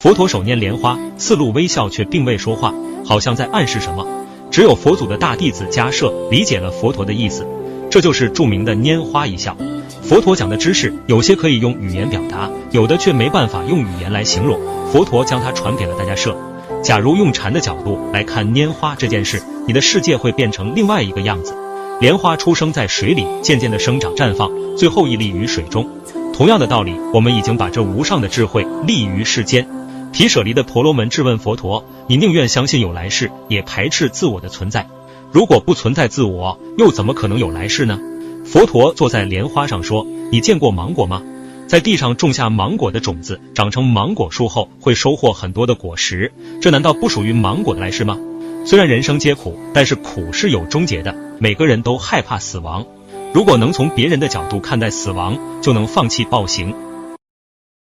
佛陀手拈莲花，四路微笑，却并未说话，好像在暗示什么。只有佛祖的大弟子迦摄理解了佛陀的意思，这就是著名的拈花一笑。佛陀讲的知识，有些可以用语言表达，有的却没办法用语言来形容。佛陀将它传给了大家摄。假如用禅的角度来看拈花这件事，你的世界会变成另外一个样子。莲花出生在水里，渐渐的生长绽放，最后屹立于水中。同样的道理，我们已经把这无上的智慧立于世间。提舍离的婆罗门质问佛陀：“你宁愿相信有来世，也排斥自我的存在。如果不存在自我，又怎么可能有来世呢？”佛陀坐在莲花上说：“你见过芒果吗？在地上种下芒果的种子，长成芒果树后，会收获很多的果实。这难道不属于芒果的来世吗？虽然人生皆苦，但是苦是有终结的。每个人都害怕死亡。如果能从别人的角度看待死亡，就能放弃暴行。”